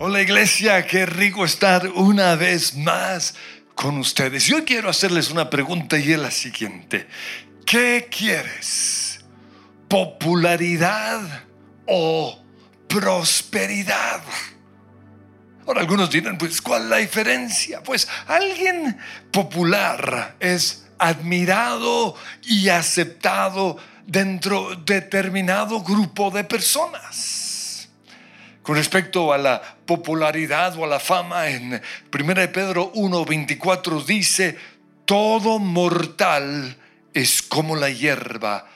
Hola iglesia, qué rico estar una vez más con ustedes. Yo quiero hacerles una pregunta y es la siguiente. ¿Qué quieres? ¿Popularidad o prosperidad? Ahora algunos dirán, pues ¿cuál es la diferencia? Pues alguien popular es admirado y aceptado dentro de determinado grupo de personas con respecto a la popularidad o a la fama, en 1 Pedro 1:24 dice, todo mortal es como la hierba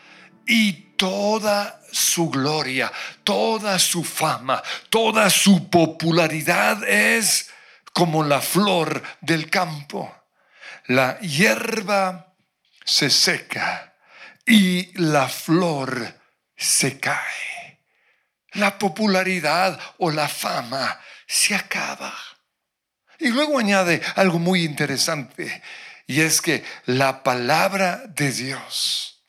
y toda su gloria, toda su fama, toda su popularidad es como la flor del campo. La hierba se seca y la flor se cae la popularidad o la fama se acaba. Y luego añade algo muy interesante, y es que la palabra de Dios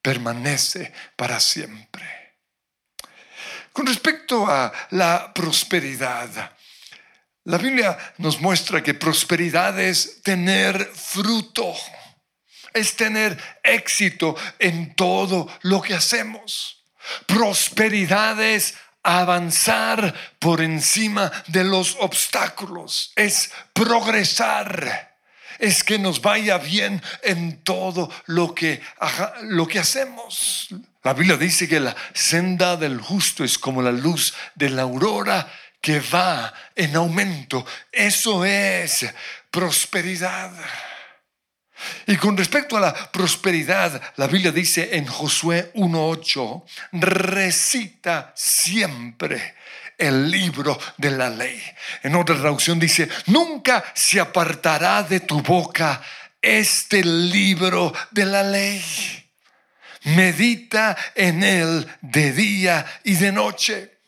permanece para siempre. Con respecto a la prosperidad, la Biblia nos muestra que prosperidad es tener fruto, es tener éxito en todo lo que hacemos. Prosperidad es avanzar por encima de los obstáculos, es progresar, es que nos vaya bien en todo lo que, lo que hacemos. La Biblia dice que la senda del justo es como la luz de la aurora que va en aumento. Eso es prosperidad. Y con respecto a la prosperidad, la Biblia dice en Josué 1.8, recita siempre el libro de la ley. En otra traducción dice, nunca se apartará de tu boca este libro de la ley. Medita en él de día y de noche.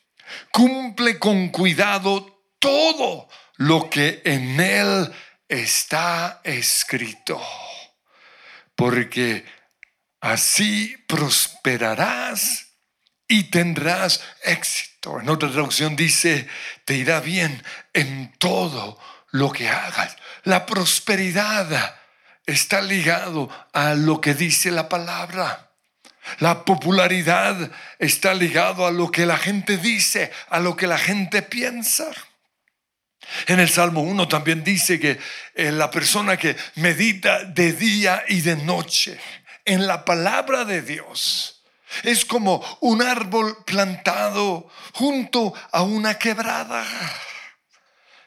Cumple con cuidado todo lo que en él está escrito, porque así prosperarás y tendrás éxito. En otra traducción dice, te irá bien en todo lo que hagas. La prosperidad está ligado a lo que dice la palabra. La popularidad está ligado a lo que la gente dice, a lo que la gente piensa. En el Salmo 1 también dice que eh, la persona que medita de día y de noche en la palabra de Dios es como un árbol plantado junto a una quebrada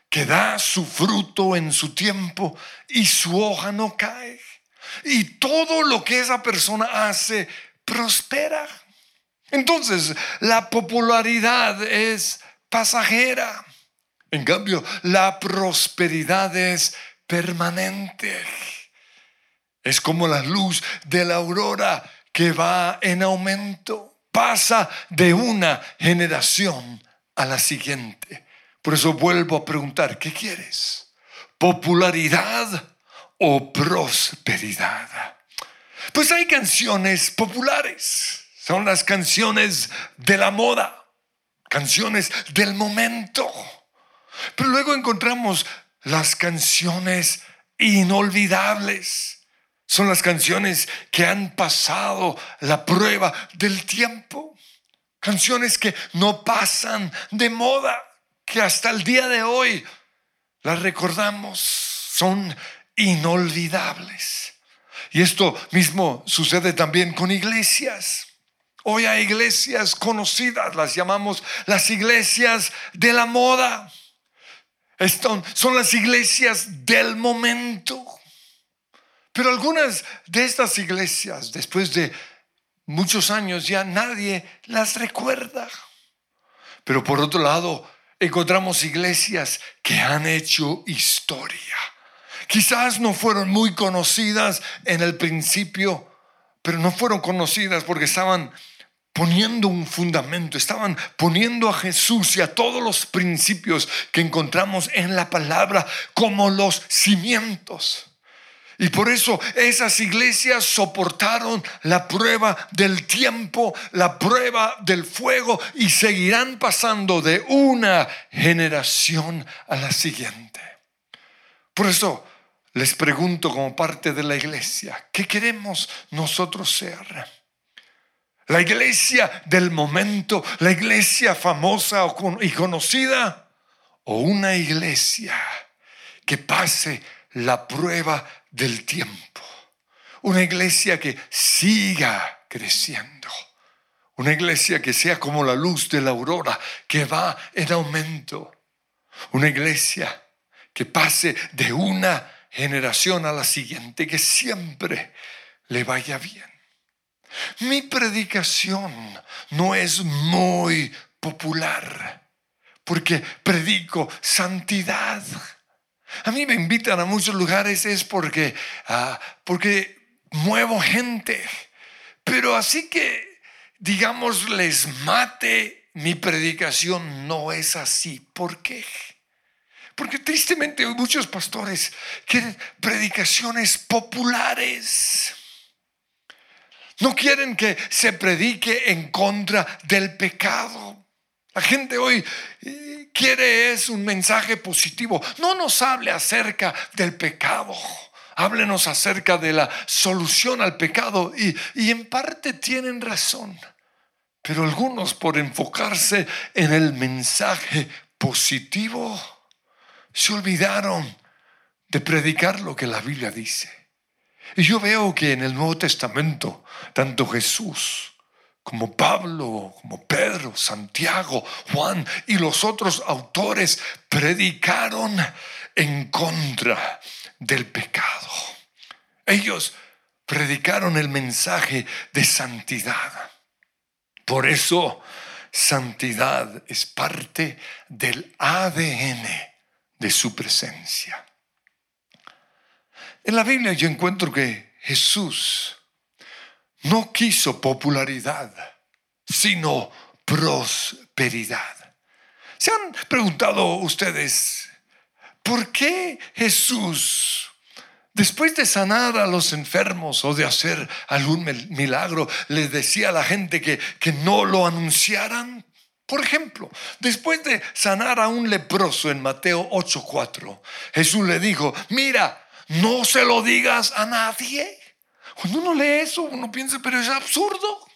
que da su fruto en su tiempo y su hoja no cae. Y todo lo que esa persona hace prospera. Entonces, la popularidad es pasajera. En cambio, la prosperidad es permanente. Es como la luz de la aurora que va en aumento. Pasa de una generación a la siguiente. Por eso vuelvo a preguntar, ¿qué quieres? ¿Popularidad o prosperidad? Pues hay canciones populares. Son las canciones de la moda, canciones del momento. Pero luego encontramos las canciones inolvidables. Son las canciones que han pasado la prueba del tiempo. Canciones que no pasan de moda, que hasta el día de hoy las recordamos. Son inolvidables. Y esto mismo sucede también con iglesias. Hoy hay iglesias conocidas, las llamamos las iglesias de la moda son las iglesias del momento. Pero algunas de estas iglesias, después de muchos años, ya nadie las recuerda. Pero por otro lado, encontramos iglesias que han hecho historia. Quizás no fueron muy conocidas en el principio, pero no fueron conocidas porque estaban poniendo un fundamento, estaban poniendo a Jesús y a todos los principios que encontramos en la palabra como los cimientos. Y por eso esas iglesias soportaron la prueba del tiempo, la prueba del fuego y seguirán pasando de una generación a la siguiente. Por eso les pregunto como parte de la iglesia, ¿qué queremos nosotros ser? La iglesia del momento, la iglesia famosa y conocida, o una iglesia que pase la prueba del tiempo. Una iglesia que siga creciendo. Una iglesia que sea como la luz de la aurora, que va en aumento. Una iglesia que pase de una generación a la siguiente, que siempre le vaya bien. Mi predicación no es muy popular, porque predico santidad a mí me invitan a muchos lugares es porque, ah, porque muevo gente. Pero así que, digamos, les mate mi predicación, no es así. ¿Por qué? Porque tristemente muchos pastores quieren predicaciones populares. No quieren que se predique en contra del pecado. La gente hoy eh, quiere es un mensaje positivo. No nos hable acerca del pecado. Háblenos acerca de la solución al pecado. Y, y en parte tienen razón. Pero algunos por enfocarse en el mensaje positivo se olvidaron de predicar lo que la Biblia dice. Y yo veo que en el Nuevo Testamento, tanto Jesús como Pablo, como Pedro, Santiago, Juan y los otros autores predicaron en contra del pecado. Ellos predicaron el mensaje de santidad. Por eso, santidad es parte del ADN de su presencia. En la Biblia yo encuentro que Jesús no quiso popularidad, sino prosperidad. ¿Se han preguntado ustedes por qué Jesús, después de sanar a los enfermos o de hacer algún milagro, les decía a la gente que, que no lo anunciaran? Por ejemplo, después de sanar a un leproso en Mateo 8:4, Jesús le dijo, mira, no se lo digas a nadie. Cuando uno lee eso, uno piensa, pero es absurdo.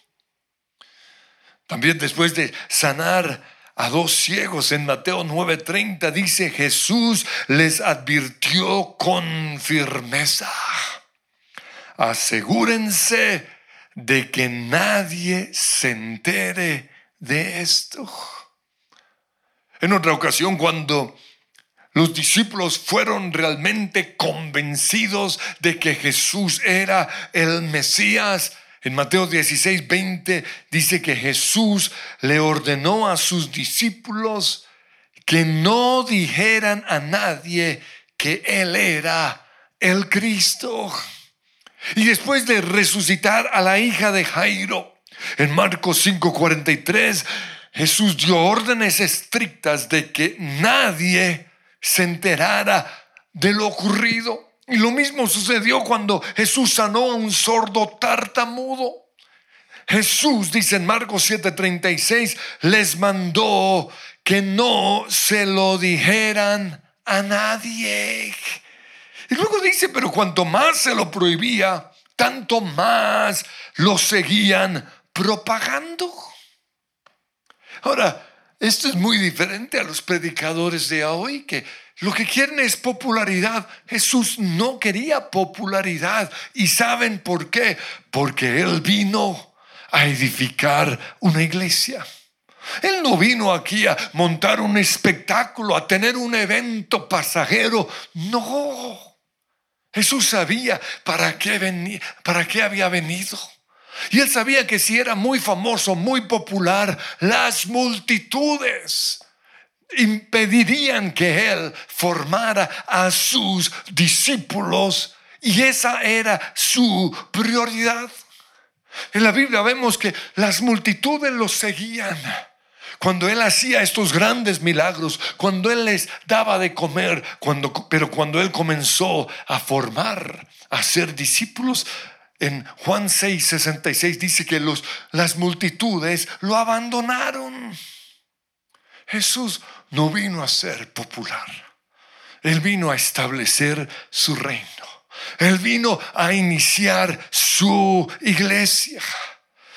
También después de sanar a dos ciegos en Mateo 9:30 dice Jesús les advirtió con firmeza. Asegúrense de que nadie se entere de esto. En otra ocasión, cuando los discípulos fueron realmente convencidos de que Jesús era el Mesías. En Mateo 16, 20 dice que Jesús le ordenó a sus discípulos que no dijeran a nadie que Él era el Cristo. Y después de resucitar a la hija de Jairo, en Marcos 5:43, Jesús dio órdenes estrictas de que nadie se enterara de lo ocurrido. Y lo mismo sucedió cuando Jesús sanó a un sordo tartamudo. Jesús, dice en Marcos 7:36, les mandó que no se lo dijeran a nadie. Y luego dice, pero cuanto más se lo prohibía, tanto más lo seguían propagando. Ahora, esto es muy diferente a los predicadores de hoy que lo que quieren es popularidad. Jesús no quería popularidad. ¿Y saben por qué? Porque Él vino a edificar una iglesia. Él no vino aquí a montar un espectáculo, a tener un evento pasajero. No. Jesús sabía para qué, venía, para qué había venido. Y él sabía que si era muy famoso, muy popular, las multitudes impedirían que él formara a sus discípulos y esa era su prioridad. En la Biblia vemos que las multitudes lo seguían. Cuando él hacía estos grandes milagros, cuando él les daba de comer, cuando, pero cuando él comenzó a formar a ser discípulos, en Juan 6, 66 dice que los, las multitudes lo abandonaron. Jesús no vino a ser popular. Él vino a establecer su reino. Él vino a iniciar su iglesia.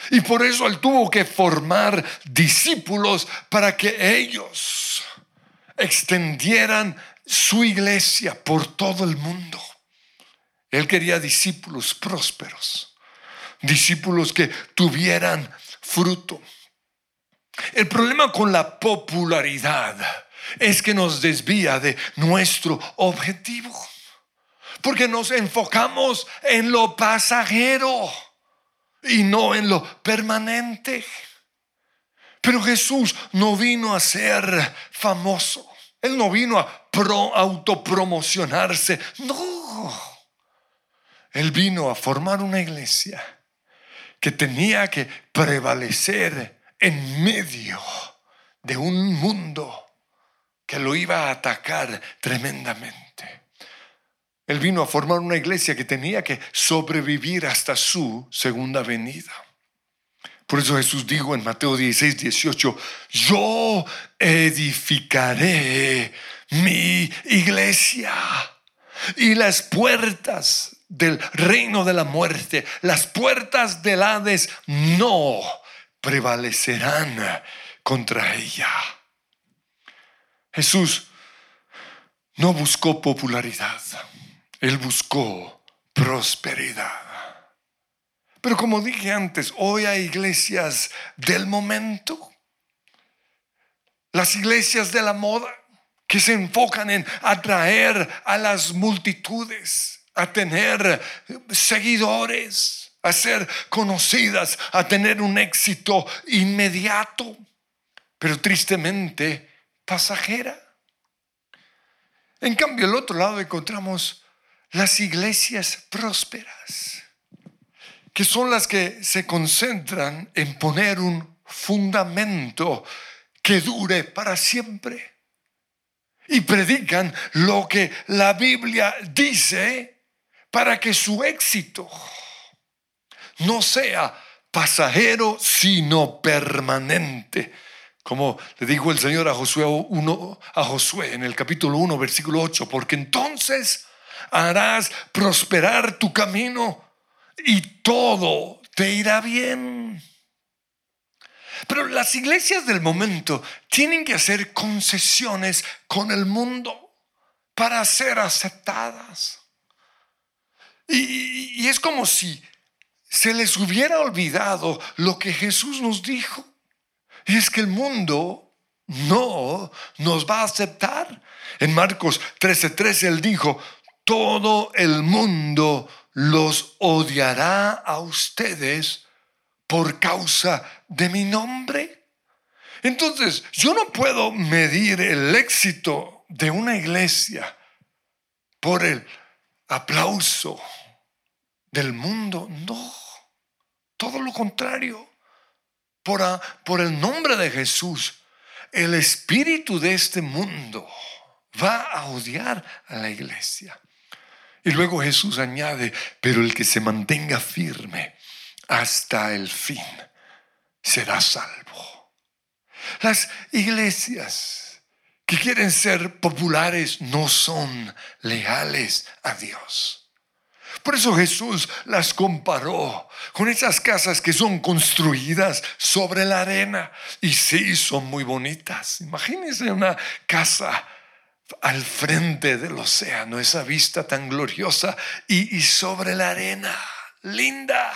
Y por eso él tuvo que formar discípulos para que ellos extendieran su iglesia por todo el mundo. Él quería discípulos prósperos, discípulos que tuvieran fruto. El problema con la popularidad es que nos desvía de nuestro objetivo, porque nos enfocamos en lo pasajero y no en lo permanente. Pero Jesús no vino a ser famoso. Él no vino a autopromocionarse. No. Él vino a formar una iglesia que tenía que prevalecer en medio de un mundo que lo iba a atacar tremendamente. Él vino a formar una iglesia que tenía que sobrevivir hasta su segunda venida. Por eso Jesús dijo en Mateo 16, 18, yo edificaré mi iglesia y las puertas del reino de la muerte, las puertas del Hades no prevalecerán contra ella. Jesús no buscó popularidad, él buscó prosperidad. Pero como dije antes, hoy hay iglesias del momento, las iglesias de la moda, que se enfocan en atraer a las multitudes a tener seguidores, a ser conocidas, a tener un éxito inmediato, pero tristemente pasajera. En cambio, al otro lado encontramos las iglesias prósperas, que son las que se concentran en poner un fundamento que dure para siempre. Y predican lo que la Biblia dice para que su éxito no sea pasajero, sino permanente. Como le dijo el Señor a Josué, a Josué en el capítulo 1, versículo 8, porque entonces harás prosperar tu camino y todo te irá bien. Pero las iglesias del momento tienen que hacer concesiones con el mundo para ser aceptadas. Y, es como si se les hubiera olvidado lo que Jesús nos dijo. Y es que el mundo no nos va a aceptar. En Marcos 13:13 él dijo, todo el mundo los odiará a ustedes por causa de mi nombre. Entonces, yo no puedo medir el éxito de una iglesia por el aplauso del mundo. No, todo lo contrario. Por, el nombre de Jesús, el espíritu de este mundo va a odiar a la iglesia. Y luego Jesús añade, pero el que se mantenga firme hasta el fin será salvo. Las iglesias que quieren ser populares no son leales a Dios. Por eso Jesús las comparó con esas casas que son construidas sobre la arena. Y sí, son muy bonitas. Imagínense una casa al frente del océano, esa vista tan gloriosa y, sobre la arena, linda.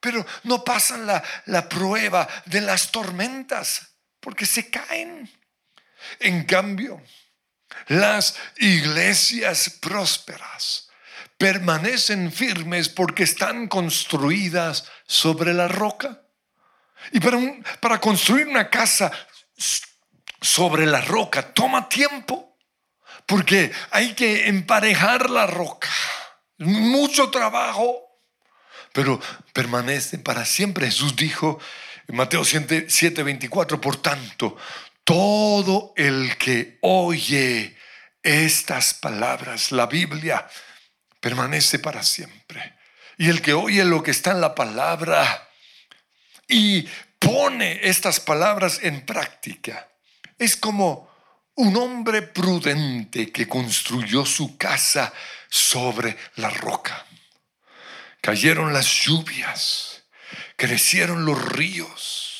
Pero no pasan la, la prueba de las tormentas porque se caen. En cambio, las iglesias prósperas permanecen firmes porque están construidas sobre la roca. Y para, para construir una casa sobre la roca toma tiempo, porque hay que emparejar la roca, mucho trabajo, pero permanece para siempre. Jesús dijo en Mateo 7, 24, por tanto, todo el que oye estas palabras, la Biblia, permanece para siempre. Y el que oye lo que está en la palabra y pone estas palabras en práctica, es como un hombre prudente que construyó su casa sobre la roca. Cayeron las lluvias, crecieron los ríos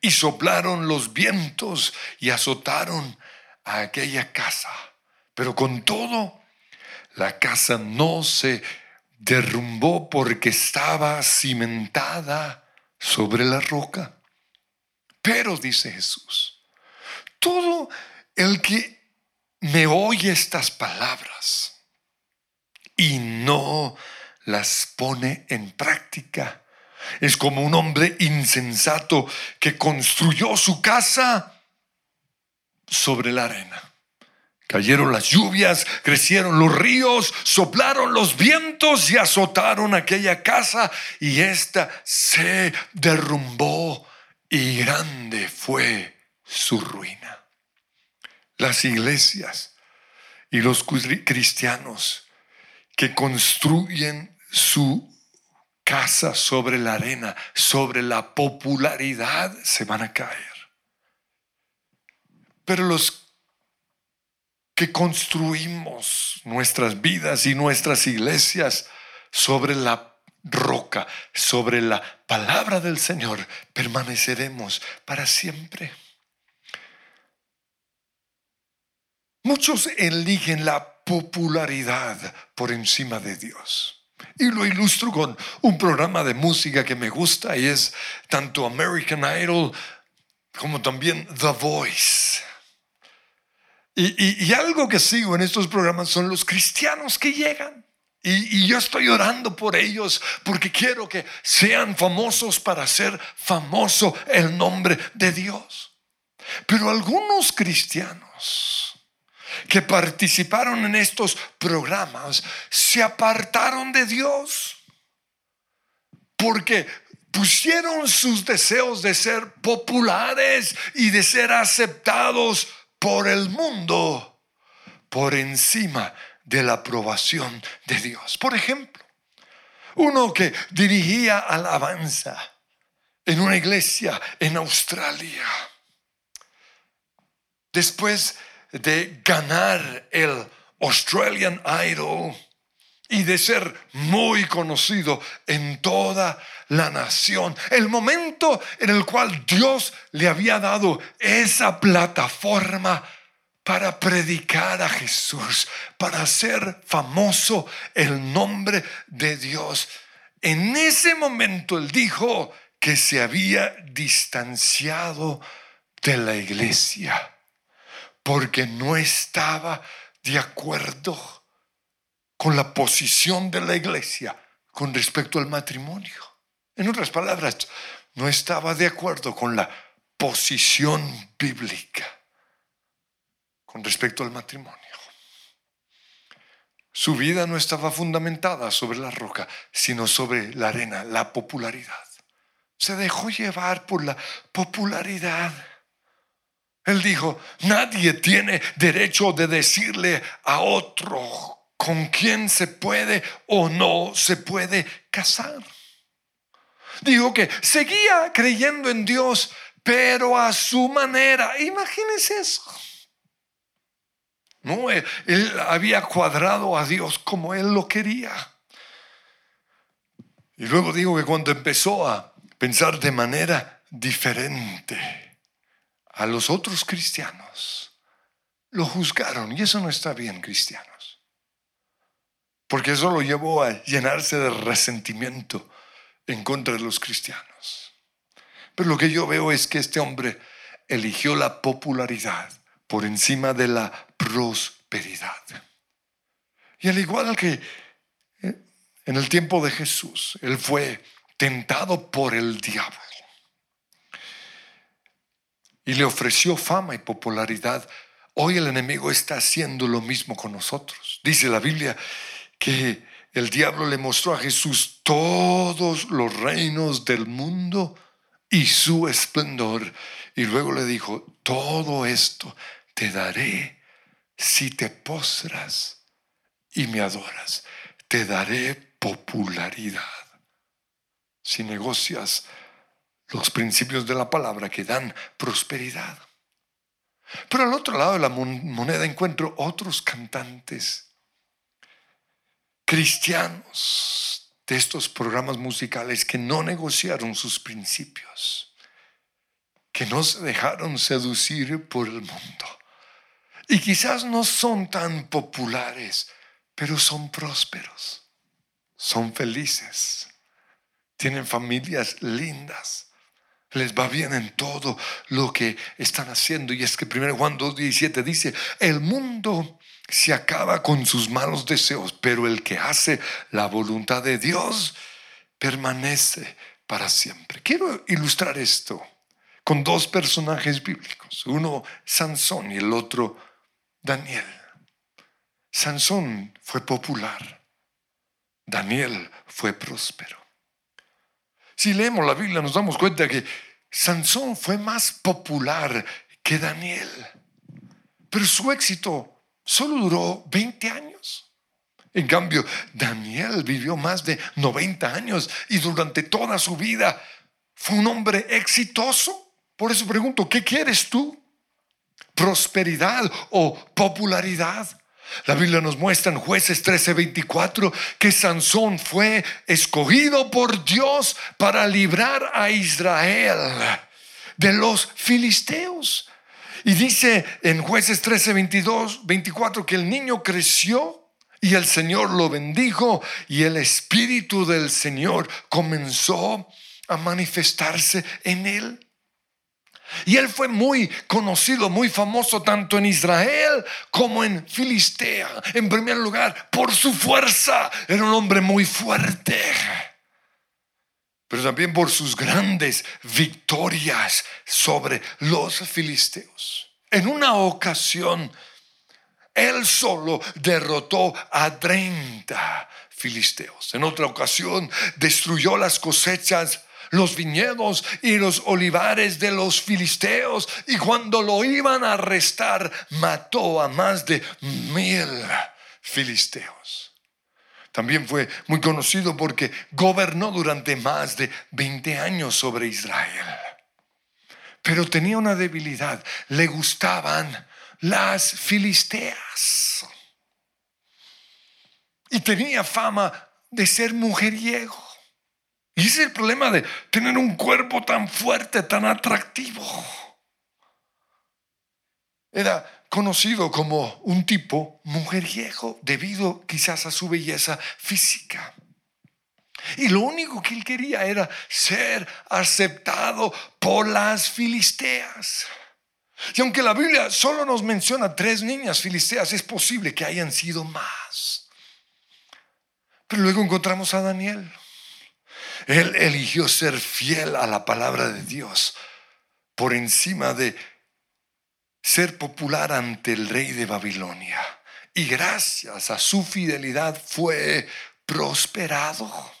y soplaron los vientos y azotaron a aquella casa. Pero con todo, la casa no se derrumbó porque estaba cimentada sobre la roca. Pero, dice Jesús, todo el que me oye estas palabras y no las pone en práctica. Es como un hombre insensato que construyó su casa sobre la arena. Cayeron las lluvias, crecieron los ríos, soplaron los vientos y azotaron aquella casa y ésta se derrumbó y grande fue su ruina. Las iglesias y los cristianos que construyen su casa sobre la arena, sobre la popularidad, se van a caer. Pero los que construimos nuestras vidas y nuestras iglesias sobre la roca, sobre la palabra del Señor, permaneceremos para siempre. Muchos eligen la popularidad por encima de Dios. Y lo ilustro con un programa de música que me gusta y es tanto American Idol como también The Voice. Y, algo que sigo en estos programas son los cristianos que llegan. Y, y, yo estoy orando por ellos porque quiero que sean famosos para hacer famoso el nombre de Dios. Pero algunos cristianos que participaron en estos programas se apartaron de Dios porque pusieron sus deseos de ser populares y de ser aceptados por el mundo por encima de la aprobación de Dios. Por ejemplo, uno que dirigía alabanza en una iglesia en Australia. Después de ganar el Australian Idol y de ser muy conocido en toda la nación. El momento en el cual Dios le había dado esa plataforma para predicar a Jesús, para hacer famoso el nombre de Dios. En ese momento él dijo que se había distanciado de la iglesia porque no estaba de acuerdo con la posición de la iglesia con respecto al matrimonio. En otras palabras, no estaba de acuerdo con la posición bíblica con respecto al matrimonio. Su vida no estaba fundamentada sobre la roca, sino sobre la arena, la popularidad. Se dejó llevar por la popularidad. Él dijo, nadie tiene derecho de decirle a otro con quién se puede o no se puede casar. Dijo que seguía creyendo en Dios, pero a su manera. Imagínense eso. No, él, él había cuadrado a Dios como él lo quería. Y luego digo que cuando empezó a pensar de manera diferente, a los otros cristianos, lo juzgaron. Y eso no está bien, cristianos. Porque eso lo llevó a llenarse de resentimiento en contra de los cristianos. Pero lo que yo veo es que este hombre eligió la popularidad por encima de la prosperidad. Y al igual que eh, en el tiempo de Jesús, él fue tentado por el diablo y le ofreció fama y popularidad. Hoy el enemigo está haciendo lo mismo con nosotros. Dice la Biblia que el diablo le mostró a Jesús todos los reinos del mundo y su esplendor. Y luego le dijo, todo esto te daré si te postras y me adoras. te daré popularidad. Si negocias los principios de la palabra que dan prosperidad. Pero al otro lado de la moneda encuentro otros cantantes cristianos de estos programas musicales que no negociaron sus principios, que no se dejaron seducir por el mundo. Y quizás no son tan populares, pero son prósperos, son felices, tienen familias lindas les va bien en todo lo que están haciendo. Y es que 1 Juan 2.17 dice, el mundo se acaba con sus malos deseos, pero el que hace la voluntad de Dios permanece para siempre. Quiero ilustrar esto con dos personajes bíblicos, uno Sansón y el otro Daniel. Sansón fue popular, Daniel fue próspero. Si leemos la Biblia nos damos cuenta que Sansón fue más popular que Daniel, pero su éxito solo duró 20 años. En cambio, Daniel vivió más de 90 años y durante toda su vida fue un hombre exitoso. Por eso pregunto, ¿qué quieres tú? ¿Prosperidad o popularidad? La Biblia nos muestra en jueces 13:24 que Sansón fue escogido por Dios para librar a Israel de los filisteos. Y dice en jueces 13:22, 24 que el niño creció y el Señor lo bendijo y el Espíritu del Señor comenzó a manifestarse en él. Y él fue muy conocido, muy famoso tanto en Israel como en Filistea. En primer lugar, por su fuerza. Era un hombre muy fuerte. Pero también por sus grandes victorias sobre los filisteos. En una ocasión, él solo derrotó a 30 filisteos. En otra ocasión, destruyó las cosechas los viñedos y los olivares de los filisteos. Y cuando lo iban a arrestar, mató a más de mil filisteos. También fue muy conocido porque gobernó durante más de 20 años sobre Israel. Pero tenía una debilidad, le gustaban las filisteas. Y tenía fama de ser mujeriego. Y ese es el problema de tener un cuerpo tan fuerte, tan atractivo. Era conocido como un tipo mujeriego debido quizás a su belleza física. Y lo único que él quería era ser aceptado por las filisteas. Y aunque la Biblia solo nos menciona tres niñas filisteas, es posible que hayan sido más. Pero luego encontramos a Daniel él eligió ser fiel a la palabra de Dios por encima de ser popular ante el rey de Babilonia. Y gracias a su fidelidad fue prosperado.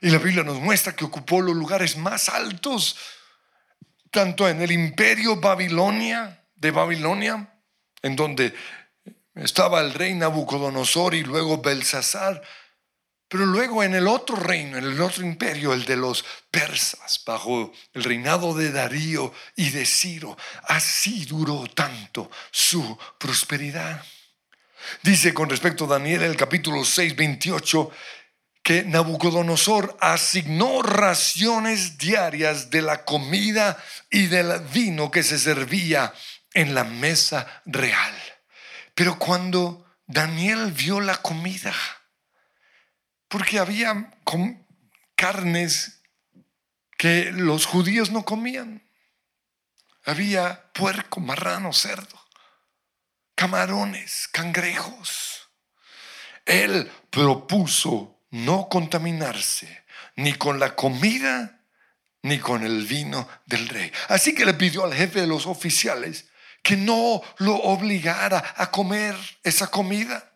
Y la Biblia nos muestra que ocupó los lugares más altos, tanto en el imperio Babilonia, de Babilonia, en donde estaba el rey Nabucodonosor y luego Belsasar, pero luego en el otro reino, en el otro imperio, el de los persas, bajo el reinado de Darío y de Ciro, así duró tanto su prosperidad. Dice con respecto a Daniel el capítulo 6, 28, que Nabucodonosor asignó raciones diarias de la comida y del vino que se servía en la mesa real. Pero cuando Daniel vio la comida, porque había carnes que los judíos no comían. Había puerco, marrano, cerdo, camarones, cangrejos. Él propuso no contaminarse ni con la comida ni con el vino del rey. Así que le pidió al jefe de los oficiales que no lo obligara a comer esa comida.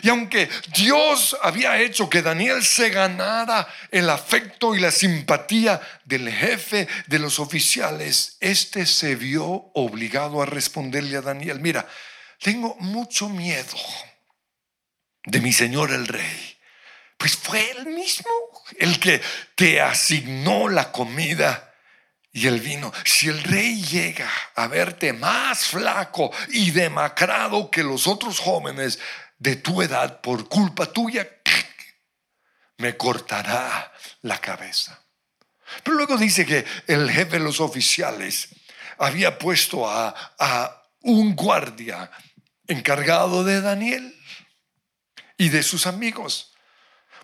Y aunque Dios había hecho que Daniel se ganara el afecto y la simpatía del jefe de los oficiales, este se vio obligado a responderle a Daniel, mira, tengo mucho miedo de mi Señor el Rey? Pues fue Él mismo el que te asignó la comida y el vino. Si el rey llega a verte más flaco y demacrado que los otros jóvenes de tu edad por culpa tuya, me cortará la cabeza. Pero luego dice que el jefe de los oficiales había puesto a, a un guardia encargado de Daniel y de sus amigos.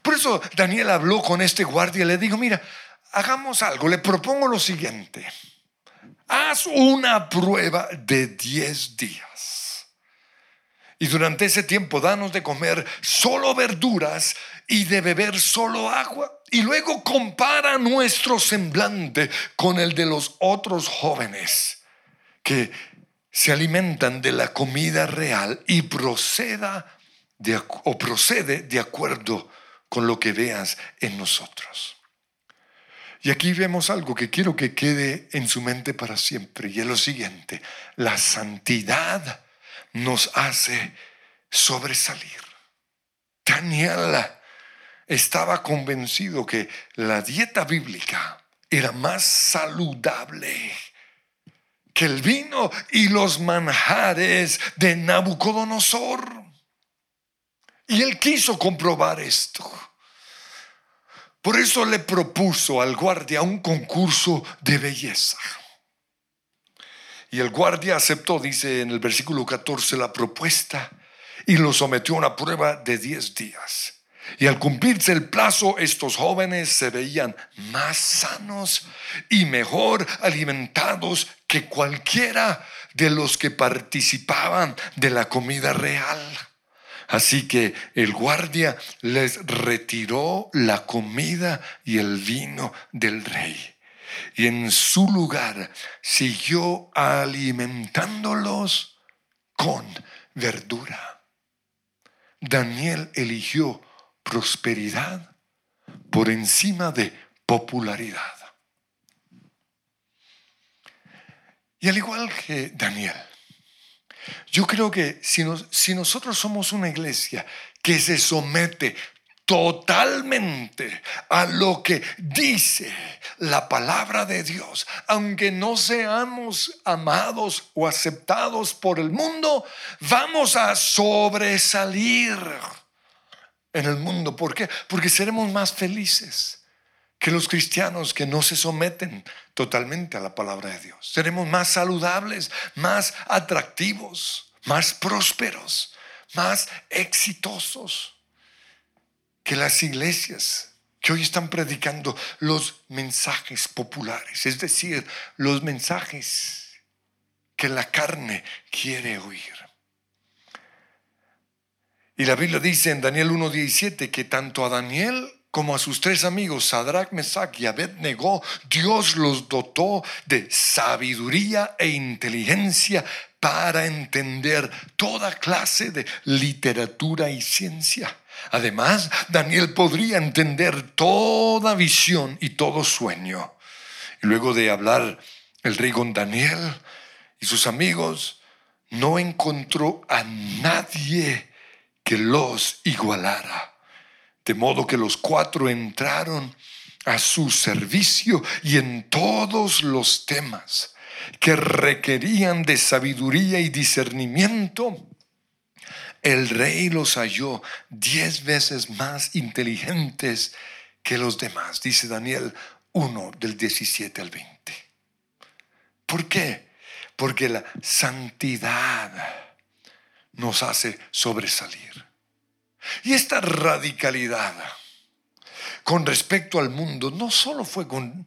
Por eso Daniel habló con este guardia y le dijo, mira, hagamos algo, le propongo lo siguiente. Haz una prueba de 10 días. Y durante ese tiempo danos de comer solo verduras y de beber solo agua. Y luego compara nuestro semblante con el de los otros jóvenes que se alimentan de la comida real y proceda o procede de acuerdo con lo que veas en nosotros. Y aquí vemos algo que quiero que quede en su mente para siempre, y es lo siguiente, la santidad nos hace sobresalir. Daniel estaba convencido que la dieta bíblica era más saludable que el vino y los manjares de Nabucodonosor. Y él quiso comprobar esto. Por eso le propuso al guardia un concurso de belleza. Y el guardia aceptó, dice en el versículo 14, la propuesta y lo sometió a una prueba de 10 días. Y al cumplirse el plazo, estos jóvenes se veían más sanos y mejor alimentados que cualquiera de los que participaban de la comida real. Así que el guardia les retiró la comida y el vino del rey. Y en su lugar siguió alimentándolos con verdura. Daniel eligió prosperidad por encima de popularidad. Y al igual que Daniel, yo creo que si, nosotros somos una iglesia que se somete totalmente a lo que dice la palabra de Dios, aunque no seamos amados o aceptados por el mundo, vamos a sobresalir en el mundo. ¿Por qué? Porque seremos más felices que los cristianos que no se someten totalmente a la palabra de Dios. Seremos más saludables, más atractivos, más prósperos, más exitosos que las iglesias que hoy están predicando los mensajes populares, es decir, los mensajes que la carne quiere oír. Y la Biblia dice en Daniel 1.17 que tanto a Daniel como a sus tres amigos, Sadrach, Mesach y Abednego, Dios los dotó de sabiduría e inteligencia para entender toda clase de literatura y ciencia. Además, Daniel podría entender toda visión y todo sueño. Y luego de hablar el rey con Daniel y sus amigos, no encontró a nadie que los igualara. De modo que los cuatro entraron a su servicio y en todos los temas que requerían de sabiduría y discernimiento, el rey los halló diez veces más inteligentes que los demás, dice Daniel 1 del 17 al 20. ¿Por qué? Porque la santidad nos hace sobresalir. Y esta radicalidad con respecto al mundo no solo fue con,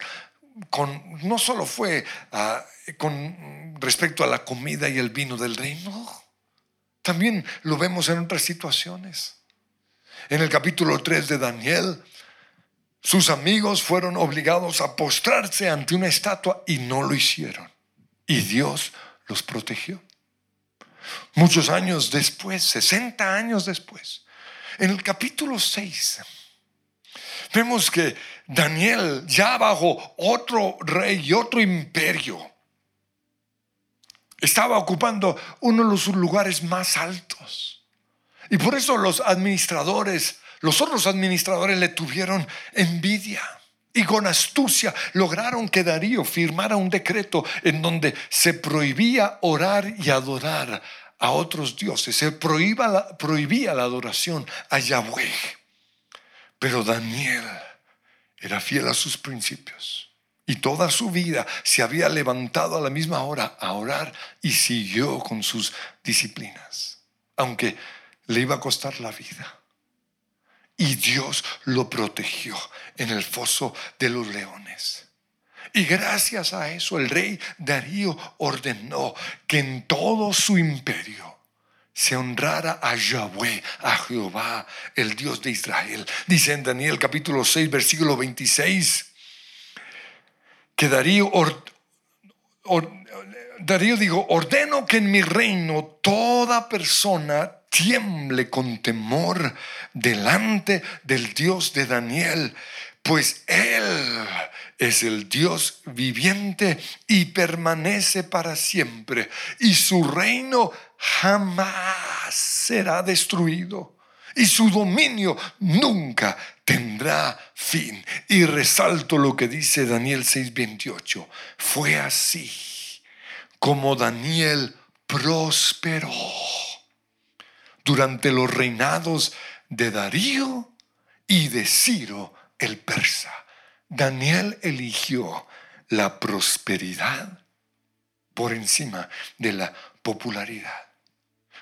no solo fue ah, con respecto a la comida y el vino del reino, también lo vemos en otras situaciones. En el capítulo 3 de Daniel, sus amigos fueron obligados a postrarse ante una estatua y no lo hicieron. Y Dios los protegió. Muchos años después, 60 años después, en el capítulo 6 vemos que Daniel ya bajo otro rey y otro imperio estaba ocupando uno de los lugares más altos. Y por eso los administradores, los otros administradores le tuvieron envidia. Y con astucia lograron que Darío firmara un decreto en donde se prohibía orar y adorar a otros dioses, se prohibía la, prohibía la adoración a Yahweh. Pero Daniel era fiel a sus principios y toda su vida se había levantado a la misma hora a orar y siguió con sus disciplinas, aunque le iba a costar la vida. Y Dios lo protegió en el foso de los leones. Y gracias a eso el rey Darío ordenó que en todo su imperio se honrara a Yahweh, a Jehová, el Dios de Israel. Dice en Daniel capítulo 6, versículo 26, que Darío, Darío dijo, ordeno que en mi reino toda persona tiemble con temor delante del Dios de Daniel, pues Él es el Dios viviente y permanece para siempre, y su reino jamás será destruido, y su dominio nunca tendrá fin. Y resalto lo que dice Daniel 6:28, fue así como Daniel prosperó durante los reinados de Darío y de Ciro el persa. Daniel eligió la prosperidad por encima de la popularidad.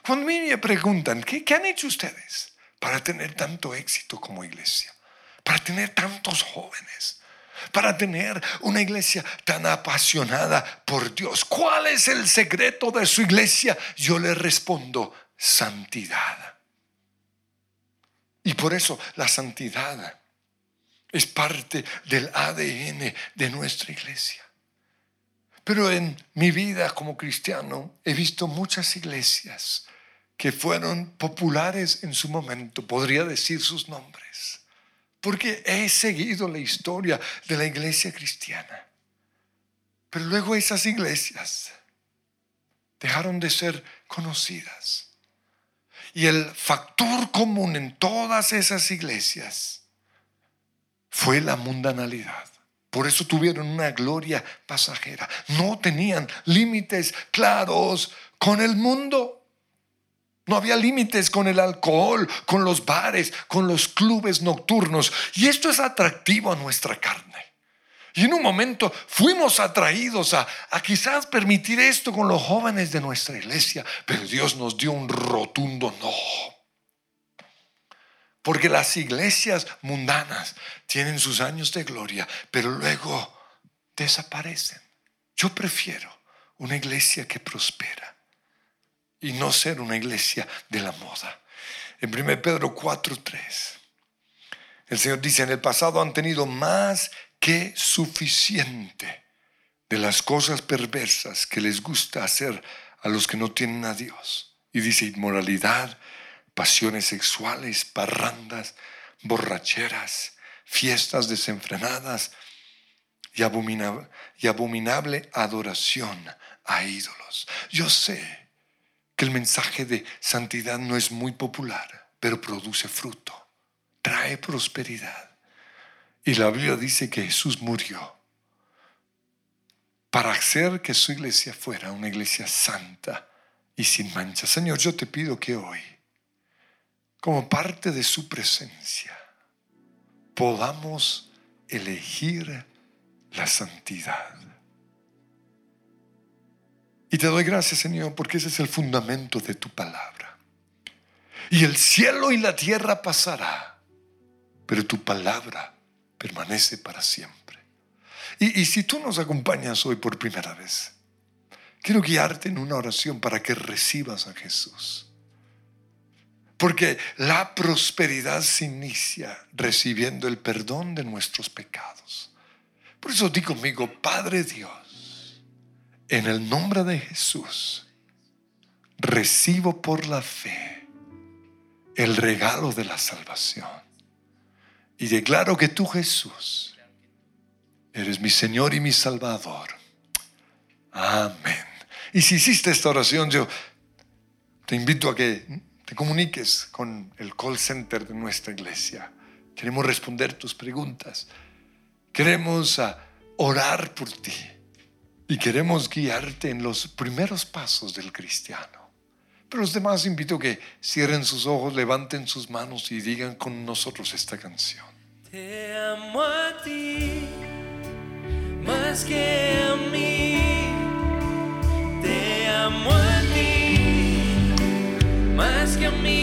Cuando me preguntan, ¿qué, ¿qué, han hecho ustedes para tener tanto éxito como iglesia? Para tener tantos jóvenes, para tener una iglesia tan apasionada por Dios. ¿Cuál es el secreto de su iglesia? Yo le respondo, santidad. Y por eso la santidad es parte del ADN de nuestra iglesia. Pero en mi vida como cristiano he visto muchas iglesias que fueron populares en su momento, podría decir sus nombres, porque he seguido la historia de la iglesia cristiana. Pero luego esas iglesias dejaron de ser conocidas y el factor común en todas esas iglesias fue la mundanalidad. Por eso tuvieron una gloria pasajera. No tenían límites claros con el mundo. No había límites con el alcohol, con los bares, con los clubes nocturnos. Y esto es atractivo a nuestra carne. Y en un momento fuimos atraídos a, quizás permitir esto con los jóvenes de nuestra iglesia, pero Dios nos dio un rotundo no. Porque las iglesias mundanas tienen sus años de gloria, pero luego desaparecen. Yo prefiero una iglesia que prospera y no ser una iglesia de la moda. En 1 Pedro 4:3, el Señor dice, en el pasado han tenido más qué suficiente de las cosas perversas que les gusta hacer a los que no tienen a Dios. Y dice inmoralidad, pasiones sexuales, parrandas, borracheras, fiestas desenfrenadas y abominable adoración a ídolos. Yo sé que el mensaje de santidad no es muy popular, pero produce fruto, trae prosperidad. Y la Biblia dice que Jesús murió para hacer que su iglesia fuera una iglesia santa y sin mancha. Señor, yo te pido que hoy, como parte de su presencia, podamos elegir la santidad. Y te doy gracias, Señor, porque ese es el fundamento de tu palabra. Y el cielo y la tierra pasará, pero tu palabra permanece para siempre. Y, si tú nos acompañas hoy por primera vez, quiero guiarte en una oración para que recibas a Jesús. Porque la prosperidad se inicia recibiendo el perdón de nuestros pecados. Por eso di conmigo, Padre Dios, en el nombre de Jesús, recibo por la fe el regalo de la salvación y declaro que tú, Jesús, eres mi Señor y mi Salvador. Amén. Y si hiciste esta oración, yo te invito a que te comuniques con el call center de nuestra iglesia. Queremos responder tus preguntas. Queremos orar por ti y queremos guiarte en los primeros pasos del cristiano. Pero los demás invito a que cierren sus ojos, levanten sus manos y digan con nosotros esta canción. Te amo a ti más que a mí. Te amo a ti más que a mi